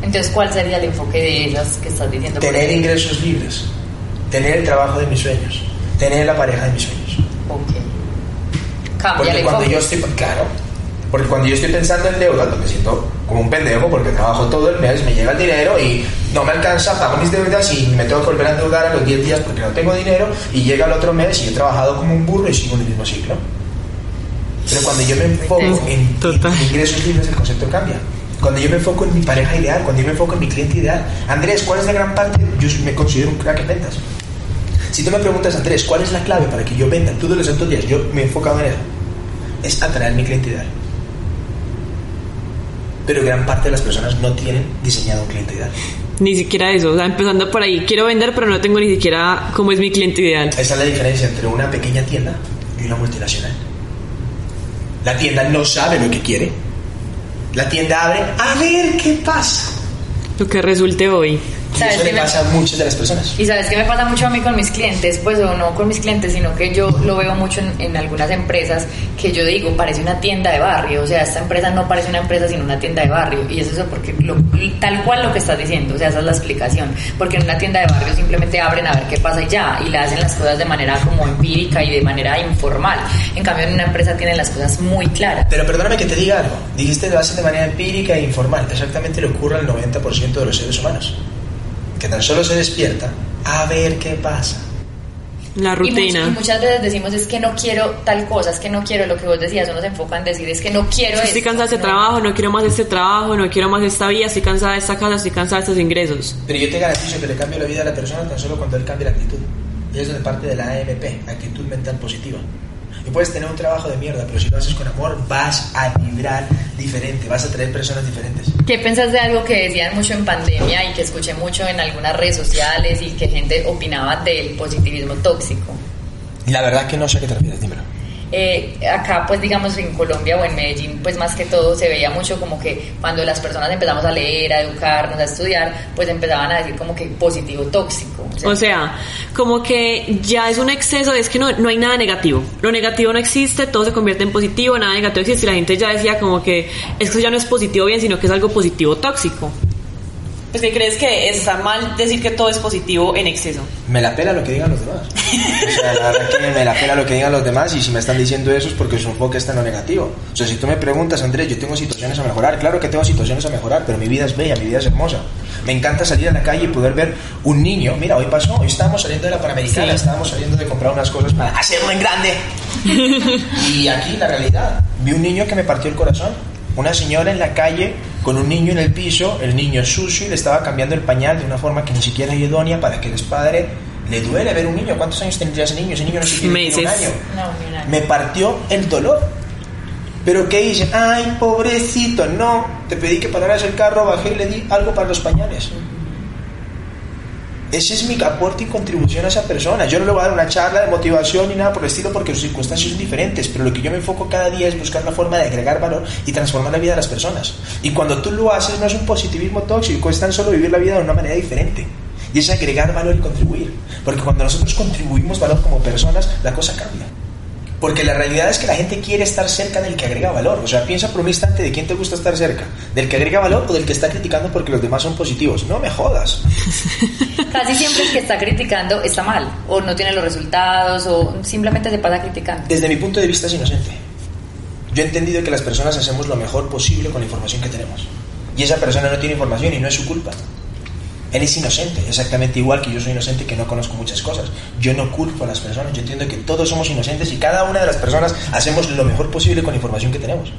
Speaker 2: Entonces, ¿cuál sería el enfoque de ellas que estás diciendo?
Speaker 3: Tener ingresos libres, tener el trabajo de mis sueños, tener la pareja de mis sueños.
Speaker 2: Ok. Cambia
Speaker 3: Porque
Speaker 2: el
Speaker 3: cuando
Speaker 2: enfoque.
Speaker 3: yo estoy, claro, porque cuando yo estoy pensando en deuda, me siento como un pendejo porque trabajo todo el mes, me llega el dinero y no me alcanza, pago mis deudas y me tengo que volver a endeudar a los 10 días porque no tengo dinero y llega el otro mes y he trabajado como un burro y sigo en el mismo ciclo. Pero cuando yo me enfoco en,
Speaker 1: Total.
Speaker 3: en ingresos libres, el concepto cambia. Cuando yo me enfoco en mi pareja ideal, cuando yo me enfoco en mi cliente ideal. Andrés, ¿cuál es la gran parte? Yo me considero un crack en ventas. Si tú me preguntas, Andrés, ¿cuál es la clave para que yo venda todos los santos días? Yo me he enfocado en eso. Es atraer mi cliente ideal. Pero gran parte de las personas no tienen diseñado un cliente ideal.
Speaker 1: Ni siquiera eso. O sea, empezando por ahí. Quiero vender, pero no tengo ni siquiera cómo es mi cliente ideal.
Speaker 3: Esa es la diferencia entre una pequeña tienda y una multinacional. La tienda no sabe lo que quiere. La tienda abre a ver qué pasa.
Speaker 1: Lo que resulte hoy.
Speaker 3: Y
Speaker 2: ¿Sabes
Speaker 3: eso le
Speaker 2: me-
Speaker 3: pasa a muchas de las personas.
Speaker 2: Y sabes qué me pasa mucho a mí con mis clientes, pues o no con mis clientes, sino que yo lo veo mucho en, en algunas empresas que yo digo, parece una tienda de barrio, o sea, esta empresa no parece una empresa sino una tienda de barrio, y es eso porque lo- tal cual lo que estás diciendo, o sea, esa es la explicación, porque en una tienda de barrio simplemente abren a ver qué pasa y ya, y le hacen las cosas de manera como empírica y de manera informal, en cambio en una empresa tienen las cosas muy claras.
Speaker 3: Pero perdóname que te diga algo. Dijiste lo hacen de manera empírica e informal. Exactamente le ocurre al 90% de los seres humanos. Que tan solo se despierta a ver qué pasa.
Speaker 1: La
Speaker 2: Y, much-
Speaker 1: rutina.
Speaker 2: y muchas veces decimos es que no quiero tal cosa, es que no quiero lo que vos decías, uno se enfoca en decir es que no quiero
Speaker 1: Estoy
Speaker 2: esto,
Speaker 1: cansada de este
Speaker 2: no.
Speaker 1: trabajo, no quiero más este trabajo, no quiero más esta vida, estoy cansada de esta casa, estoy cansada de estos ingresos.
Speaker 3: Pero yo te garantizo que le cambio la vida a la persona tan solo cuando él cambia la actitud. Y es donde parte de la AMP, actitud mental positiva. Y puedes tener un trabajo de mierda, pero si lo haces con amor, vas a vibrar diferente, vas a traer personas diferentes.
Speaker 2: ¿Qué pensás de algo que decían mucho en pandemia y que escuché mucho en algunas redes sociales y que gente opinaba del positivismo tóxico?
Speaker 3: La verdad que no sé a qué te refieres, dímelo.
Speaker 2: Eh, acá, pues digamos en Colombia o en Medellín, pues más que todo se veía mucho como que cuando las personas empezamos a leer, a educarnos, a estudiar, pues empezaban a decir como que positivo tóxico. O sea,
Speaker 1: como que ya es un exceso, es que no, no hay nada negativo. Lo negativo no existe, todo se convierte en positivo, nada negativo existe. Y la gente ya decía como que eso ya no es positivo bien, sino que es algo positivo tóxico. Pues que crees que está mal decir que todo es positivo en exceso.
Speaker 3: Me la pela lo que digan los demás. O sea, la verdad que me la pela lo que digan los demás y si me están diciendo eso es porque su enfoque está en lo negativo. O sea, si tú me preguntas, Andrés, yo tengo situaciones a mejorar, claro que tengo situaciones a mejorar, pero mi vida es bella, mi vida es hermosa. Me encanta salir a la calle y poder ver un niño. Mira, hoy pasó, hoy estábamos saliendo de la Panamericana,
Speaker 1: Sí.
Speaker 3: estábamos saliendo de comprar unas cosas para hacerlo en grande. y aquí la realidad, vi un niño que me partió el corazón. Una señora en la calle con un niño en el piso, el niño sucio y le estaba cambiando el pañal de una forma que ni siquiera es idónea para que el padre le duele ver un niño. ¿Cuántos años tendría ese niño? Ese niño no si tiene un año.
Speaker 2: no.
Speaker 3: Me partió el dolor. Pero ¿qué dicen? Ay, pobrecito, no. Te pedí que pararas el carro, bajé y le di algo para los pañales. Ese es mi aporte y contribución a esa persona. Yo no le voy a dar una charla de motivación ni nada por el estilo porque sus circunstancias son diferentes, pero lo que yo me enfoco cada día es buscar la forma de agregar valor y transformar la vida de las personas. Y cuando tú lo haces no es un positivismo tóxico, es tan solo vivir la vida de una manera diferente. Y es agregar valor y contribuir. Porque cuando nosotros contribuimos valor como personas, la cosa cambia. Porque la realidad es que la gente quiere estar cerca del que agrega valor. O sea, piensa por un instante de quién te gusta estar cerca. ¿Del que agrega valor o del que está criticando porque los demás son positivos? No me jodas.
Speaker 2: Casi siempre el que está criticando está mal, o no tiene los resultados, o simplemente se pasa criticando.
Speaker 3: Desde mi punto de vista es inocente. Yo he entendido que las personas hacemos lo mejor posible con la información que tenemos. Y esa persona no tiene información y no es su culpa. Él es inocente, exactamente igual que yo soy inocente que no conozco muchas cosas. Yo no culpo a las personas, yo entiendo que todos somos inocentes y cada una de las personas hacemos lo mejor posible con la información que tenemos.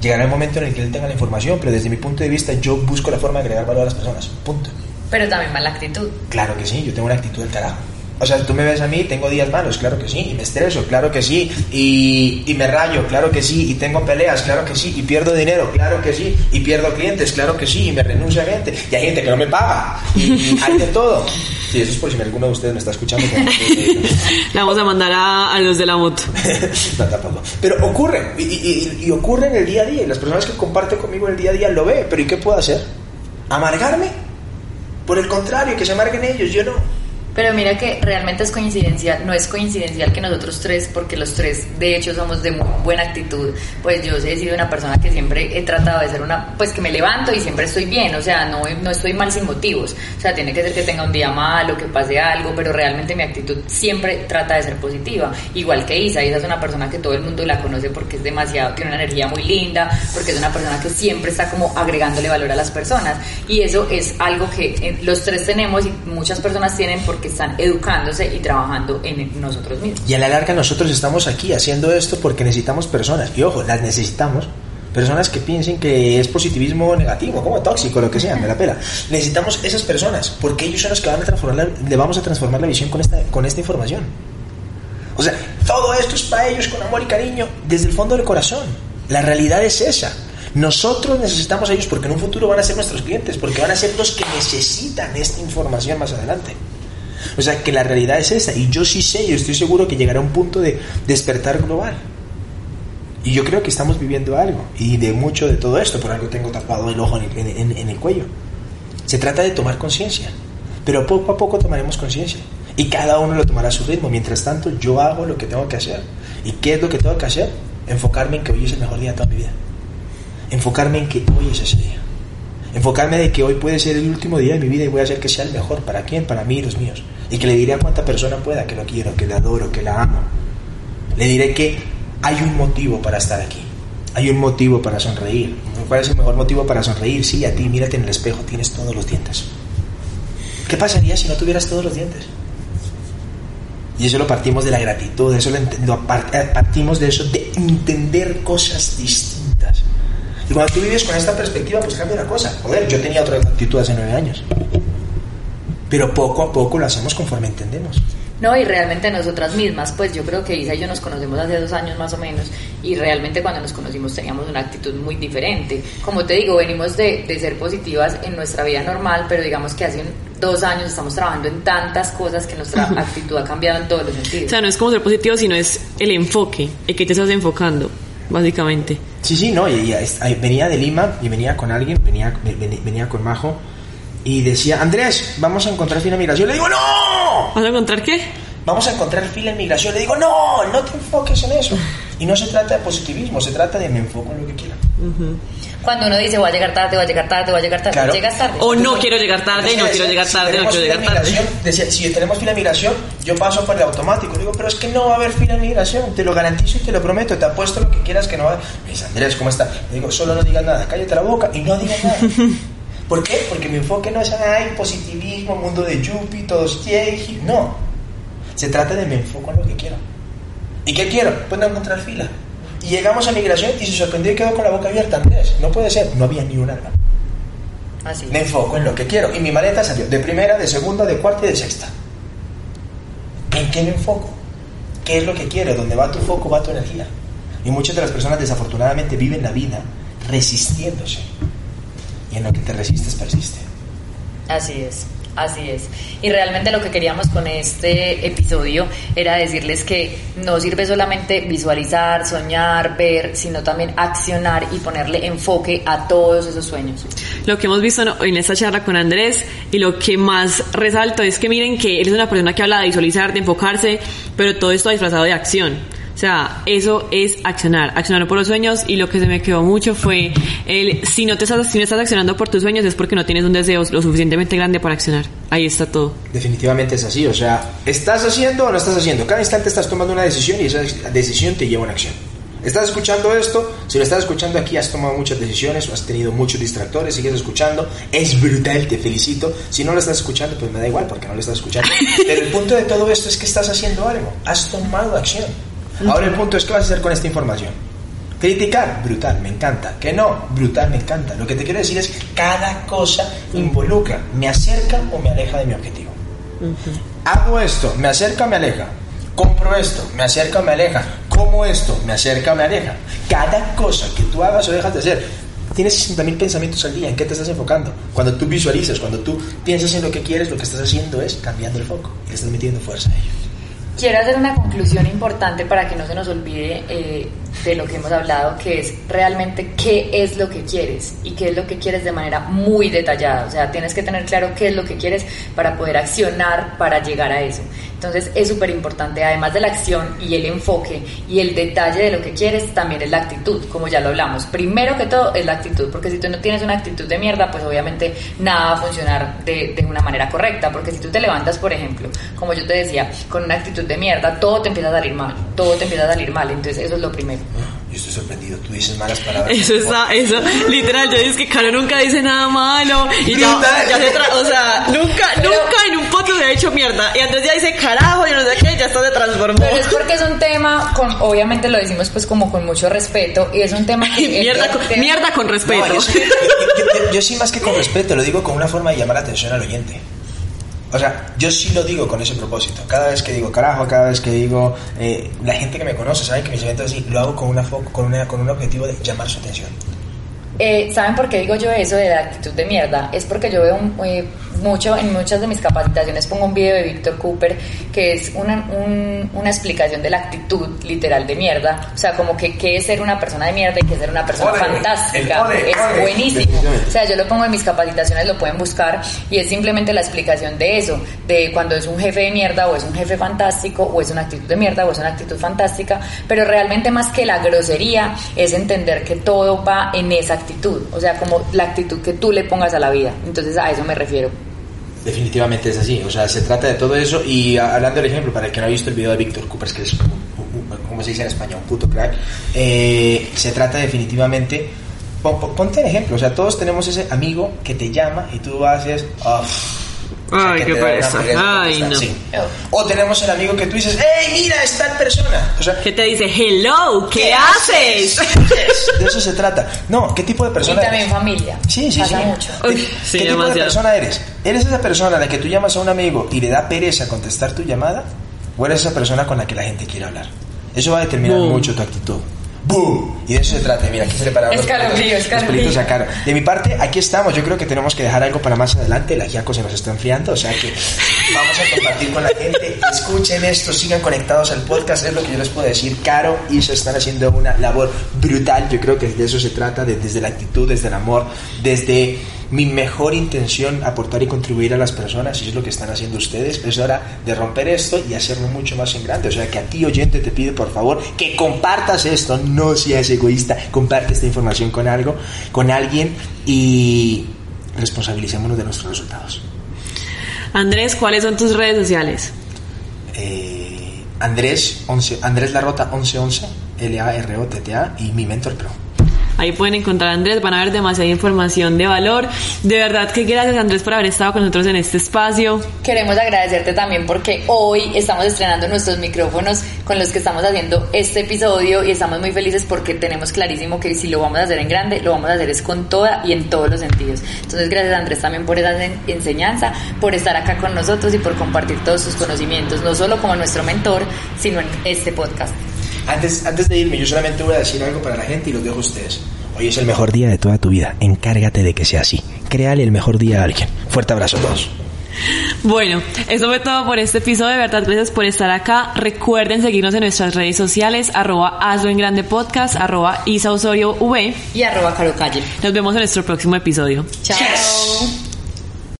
Speaker 3: Llegará el momento en el que él tenga la información, pero desde mi punto de vista yo busco la forma de agregar valor a las personas. Punto.
Speaker 2: Pero también mala actitud.
Speaker 3: Claro que sí, yo tengo una actitud del carajo. O sea, tú me ves a mí, tengo días malos, claro que sí, y me estreso, claro que sí, y, y, me rayo, claro que sí, y tengo peleas, claro que sí, y pierdo dinero, claro que sí, y pierdo clientes, claro que sí, y me renuncia a gente, y hay gente que no me paga, y, hay de todo. Sí, eso es por si alguno de ustedes me está escuchando.
Speaker 1: La vamos a mandar a, los de la moto.
Speaker 3: no, tampoco. Pero ocurre, y, y ocurre en el día a día, y las personas que comparten conmigo en el día a día lo ven, pero ¿y qué puedo hacer? ¿Amargarme? Por el contrario, que se amarguen ellos, yo no.
Speaker 2: Pero mira que realmente es coincidencial, no es coincidencial que nosotros tres, porque los tres de hecho somos de muy buena actitud, pues yo he sido una persona que siempre he tratado de ser una, pues que me levanto y siempre estoy bien, o sea, no, no estoy mal sin motivos, o sea, tiene que ser que tenga un día malo, que pase algo, pero realmente mi actitud siempre trata de ser positiva, igual que Isa, Isa es una persona que todo el mundo la conoce porque es demasiado, tiene una energía muy linda, porque es una persona que siempre está como agregándole valor a las personas, y eso es algo que eh, los tres tenemos y muchas personas tienen porque que están educándose y trabajando en nosotros mismos.
Speaker 3: Y a la larga nosotros estamos aquí haciendo esto porque necesitamos personas, y ojo, las necesitamos, personas que piensen que es positivismo negativo, como tóxico, lo que sea, me la pela. Necesitamos esas personas, porque ellos son los que van a transformar le vamos a transformar la visión con esta, con esta información. O sea, todo esto es para ellos con amor y cariño desde el fondo del corazón. La realidad es esa. Nosotros necesitamos a ellos porque en un futuro van a ser nuestros clientes, porque van a ser los que necesitan esta información más adelante. O sea, que la realidad es esa. Y yo sí sé, yo estoy seguro que llegará un punto de despertar global. Y yo creo que estamos viviendo algo. Y de mucho de todo esto, por algo tengo tapado el ojo en el, cuello. Se trata de tomar conciencia. Pero poco a poco tomaremos conciencia. Y cada uno lo tomará a su ritmo. Mientras tanto, yo hago lo que tengo que hacer. ¿Y qué es lo que tengo que hacer? Enfocarme en que hoy es el mejor día de toda mi vida. Enfocarme en que hoy es ese día. Enfocarme de que hoy puede ser el último día de mi vida y voy a hacer que sea el mejor. ¿Para quién? Para mí y los míos. Y que le diré a cuánta persona pueda que lo quiero, que le adoro, que la amo. Le diré que hay un motivo para estar aquí. Hay un motivo para sonreír. ¿Cuál es el mejor motivo para sonreír? Sí, a ti, mírate en el espejo, tienes todos los dientes. ¿Qué pasaría si no tuvieras todos los dientes? Y eso lo partimos de la gratitud, eso lo, eh, partimos de eso, de entender cosas distintas. Y cuando tú vives con esta perspectiva, pues cambia la cosa. Joder, yo tenía otra actitud hace nueve años pero poco a poco lo hacemos conforme entendemos.
Speaker 2: No, y realmente nosotras mismas, pues yo creo que Isa y yo nos conocemos hace dos años más o menos, y realmente cuando nos conocimos teníamos una actitud muy diferente. Como te digo, venimos de, de ser positivas en nuestra vida normal, pero digamos que hace dos años estamos trabajando en tantas cosas que nuestra actitud ha cambiado en todos los sentidos.
Speaker 1: O sea, no es como ser positivo, sino es el enfoque, el que te estás enfocando, básicamente.
Speaker 3: Sí, sí, no, y, venía de Lima y venía con alguien, venía, venía con Majo y decía, Andrés, vamos a encontrar fila de migración. Le digo, no.
Speaker 1: ¿Vas a encontrar qué?
Speaker 3: Vamos a encontrar fila de migración. Le digo, no, no te enfoques en eso. Y no se trata de positivismo, se trata de me enfoco en lo que quiera.
Speaker 2: Cuando uno dice voy a llegar tarde, voy a llegar tarde, voy a llegar tarde, llegas tarde.
Speaker 1: O no quiero llegar tarde, no quiero llegar tarde, no quiero llegar tarde.
Speaker 3: Decía, si tenemos fila de migración, yo paso por el automático. Digo, pero es que no va a haber fila de migración, te lo garantizo y te lo prometo, te apuesto lo que quieras que no va. Me dice, Andrés, ¿cómo está? Le digo, solo no digas nada, cállate la boca y no digas nada. ¿Por qué? Porque mi enfoque no es ay, positivismo, mundo de Yuppie, todos yay, no. Se trata de me enfoco en lo que quiero. ¿Y qué quiero? Pues no encontrar fila. Y llegamos a migración y se sorprendió y quedó con la boca abierta. Andrés, no puede ser, no había ni un alma. Así. Me enfoco en lo que quiero. Y mi maleta salió de primera, de segunda, de cuarta y de sexta. ¿En qué me enfoco? ¿Qué es lo que quiero? Donde va tu foco, va tu energía. Y muchas de las personas desafortunadamente viven la vida resistiéndose y en lo que te resistes persiste.
Speaker 2: Así es. Así es. Y realmente lo que queríamos con este episodio era decirles que no sirve solamente visualizar, soñar, ver, sino también accionar y ponerle enfoque a todos esos sueños.
Speaker 1: Lo que hemos visto en esta charla con Andrés y lo que más resalto es que miren que él es una persona que habla de visualizar, de enfocarse, pero todo esto disfrazado de acción. O sea, eso es accionar, accionar por los sueños y lo que se me quedó mucho fue el si no te estás, si no estás accionando por tus sueños es porque no tienes un deseo lo suficientemente grande para accionar. Ahí está todo.
Speaker 3: Definitivamente es así, o sea, ¿estás haciendo o no estás haciendo? Cada instante estás tomando una decisión y esa decisión te lleva a una acción. ¿Estás escuchando esto? Si lo estás escuchando aquí, has tomado muchas decisiones, has tenido muchos distractores, sigues escuchando, es brutal, te felicito. Si no lo estás escuchando, pues me da igual porque no lo estás escuchando. Pero el punto de todo esto es que estás haciendo algo, has tomado acción. Ahora el punto es qué vas a hacer con esta información. Criticar, brutal, me encanta. Que no, brutal, me encanta. Lo que te quiero decir es cada cosa involucra, me acerca o me aleja de mi objetivo. Hago esto, me acerca, me aleja. Compro esto, me acerca, me aleja. Como esto, me acerca, me aleja. Cada cosa que tú hagas o dejas de hacer, tienes 60.000 pensamientos al día. ¿En qué te estás enfocando? Cuando tú visualizas, cuando tú piensas en lo que quieres, lo que estás haciendo es cambiando el foco. Y le estás metiendo fuerza a ello.
Speaker 2: Quiero hacer una conclusión importante para que no se nos olvide eh, de lo que hemos hablado, que es realmente qué es lo que quieres y qué es lo que quieres de manera muy detallada. O sea, tienes que tener claro qué es lo que quieres para poder accionar para llegar a eso. Entonces es súper importante, además de la acción y el enfoque y el detalle de lo que quieres, también es la actitud, como ya lo hablamos. Primero que todo es la actitud, porque si tú no tienes una actitud de mierda, pues obviamente nada va a funcionar de, de una manera correcta, porque si tú te levantas, por ejemplo, como yo te decía, con una actitud de mierda, todo te empieza a salir mal, todo te empieza a salir mal, entonces eso es lo primero.
Speaker 3: Yo estoy sorprendido, tú dices malas palabras.
Speaker 1: Eso está, eso, literal, yo digo que Caro nunca dice nada malo. Y ya, ya se tra o sea, nunca,
Speaker 2: Pero-
Speaker 1: nunca en un podcast se ha hecho mierda. Y entonces ya dice carajo, yo no sé qué, ya está se transformó.
Speaker 2: Pero es porque es un tema, con, obviamente lo decimos pues como con mucho respeto, y es un tema que...
Speaker 1: mierda, con,
Speaker 2: este-
Speaker 1: mierda con respeto.
Speaker 3: No, yo, yo- yo- yo sí más que con respeto, lo digo con una forma de llamar la atención al oyente. O sea, yo sí lo digo con ese propósito. Cada vez que digo carajo, cada vez que digo, eh, la gente que me conoce sabe que mis eventos así, lo hago con, una con, una, con un objetivo de llamar su atención.
Speaker 2: Eh, ¿Saben por qué digo yo eso de la actitud de mierda? Es porque yo veo un- eh, mucho, en muchas de mis capacitaciones pongo un video de Víctor Cooper que es una, un- una explicación de la actitud literal de mierda. O sea, como que qué es ser una persona de mierda y qué es ser una persona
Speaker 3: Ole,
Speaker 2: fantástica.
Speaker 3: el ole,
Speaker 2: es
Speaker 3: ole.
Speaker 2: buenísimo. O sea, yo lo pongo en mis capacitaciones, lo pueden buscar y es simplemente la explicación de eso, de cuando es un jefe de mierda o es un jefe fantástico o es una actitud de mierda o es una actitud fantástica, pero realmente más que la grosería es entender que todo va en esa actitud, o sea, como la actitud que tú le pongas a la vida. Entonces a eso me refiero.
Speaker 3: Definitivamente es así, o sea, se trata de todo eso y hablando del ejemplo, para el que no ha visto el video de Víctor Coopers, que es, como se dice en España, un puto crack, eh, se trata definitivamente, pon- pon- ponte el ejemplo, o sea, todos tenemos ese amigo que te llama y tú haces, "Ah, o sea,
Speaker 1: Ay,
Speaker 3: que
Speaker 1: qué pereza. Ay, no.
Speaker 3: O tenemos el amigo que tú dices, ¡Ey, mira, es tal persona! O sea,
Speaker 1: ¿Qué te dice? Hello, ¿qué, haces?
Speaker 3: Yes, De eso se trata. No, ¿qué tipo de
Speaker 2: Y
Speaker 3: persona
Speaker 2: también
Speaker 3: eres?
Speaker 2: familia.
Speaker 3: Sí, sí,
Speaker 2: Pasa
Speaker 3: sí.
Speaker 2: mucho.
Speaker 1: Uy,
Speaker 3: ¿Qué,
Speaker 1: sí,
Speaker 3: qué tipo de persona eres? ¿Eres esa persona a la que tú llamas a un amigo y le da pereza contestar tu llamada? ¿O eres esa persona con la que la gente quiere hablar? Eso va a determinar mucho tu actitud. ¡Boom! Y de eso se trata. Mira, aquí se le pararon los
Speaker 2: Escalofrío, escalofrío.
Speaker 3: cara. De mi parte, aquí estamos. Yo creo que tenemos que dejar algo para más adelante. La Giaco se nos está enfriando, o sea que vamos a compartir con la gente. Escuchen esto, sigan conectados al podcast. Es lo que yo les puedo decir. Caro y se están haciendo una labor brutal. Yo creo que de eso se trata, de- desde la actitud, desde el amor, desde mi mejor intención aportar y contribuir a las personas y es lo que están haciendo ustedes. Es hora de romper esto y hacerlo mucho más en grande. O sea que a ti oyente te pido por favor que compartas esto, no seas egoísta, comparte esta información con algo, con alguien y responsabilicémonos de nuestros resultados.
Speaker 1: Andrés, ¿cuáles son tus redes sociales?
Speaker 3: Eh, Andrés 11, Andrés Larrota 1111 L A R O T T A y mi mentor pro.
Speaker 1: Ahí pueden encontrar a Andrés, van a ver demasiada información de valor. De verdad que gracias Andrés por haber estado con nosotros en este espacio.
Speaker 2: Queremos agradecerte también porque hoy estamos estrenando nuestros micrófonos con los que estamos haciendo este episodio y estamos muy felices porque tenemos clarísimo que si lo vamos a hacer en grande, lo vamos a hacer es con toda y en todos los sentidos. Entonces, gracias Andrés también por esa en- enseñanza, por estar acá con nosotros y por compartir todos sus conocimientos, no solo como nuestro mentor, sino en este podcast.
Speaker 3: Antes, antes de irme, yo solamente voy a decir algo para la gente y los dejo a ustedes. Hoy es el mejor día de toda tu vida. Encárgate de que sea así. Créale el mejor día a alguien. Fuerte abrazo a todos.
Speaker 1: Bueno, eso fue todo por este episodio. De verdad, gracias por estar acá. Recuerden seguirnos en nuestras redes sociales, arroba hazlo en grande podcast, arroba Isa Osorio V.
Speaker 2: Y arroba Caro Calle.
Speaker 1: Nos vemos en nuestro próximo episodio.
Speaker 2: Chao.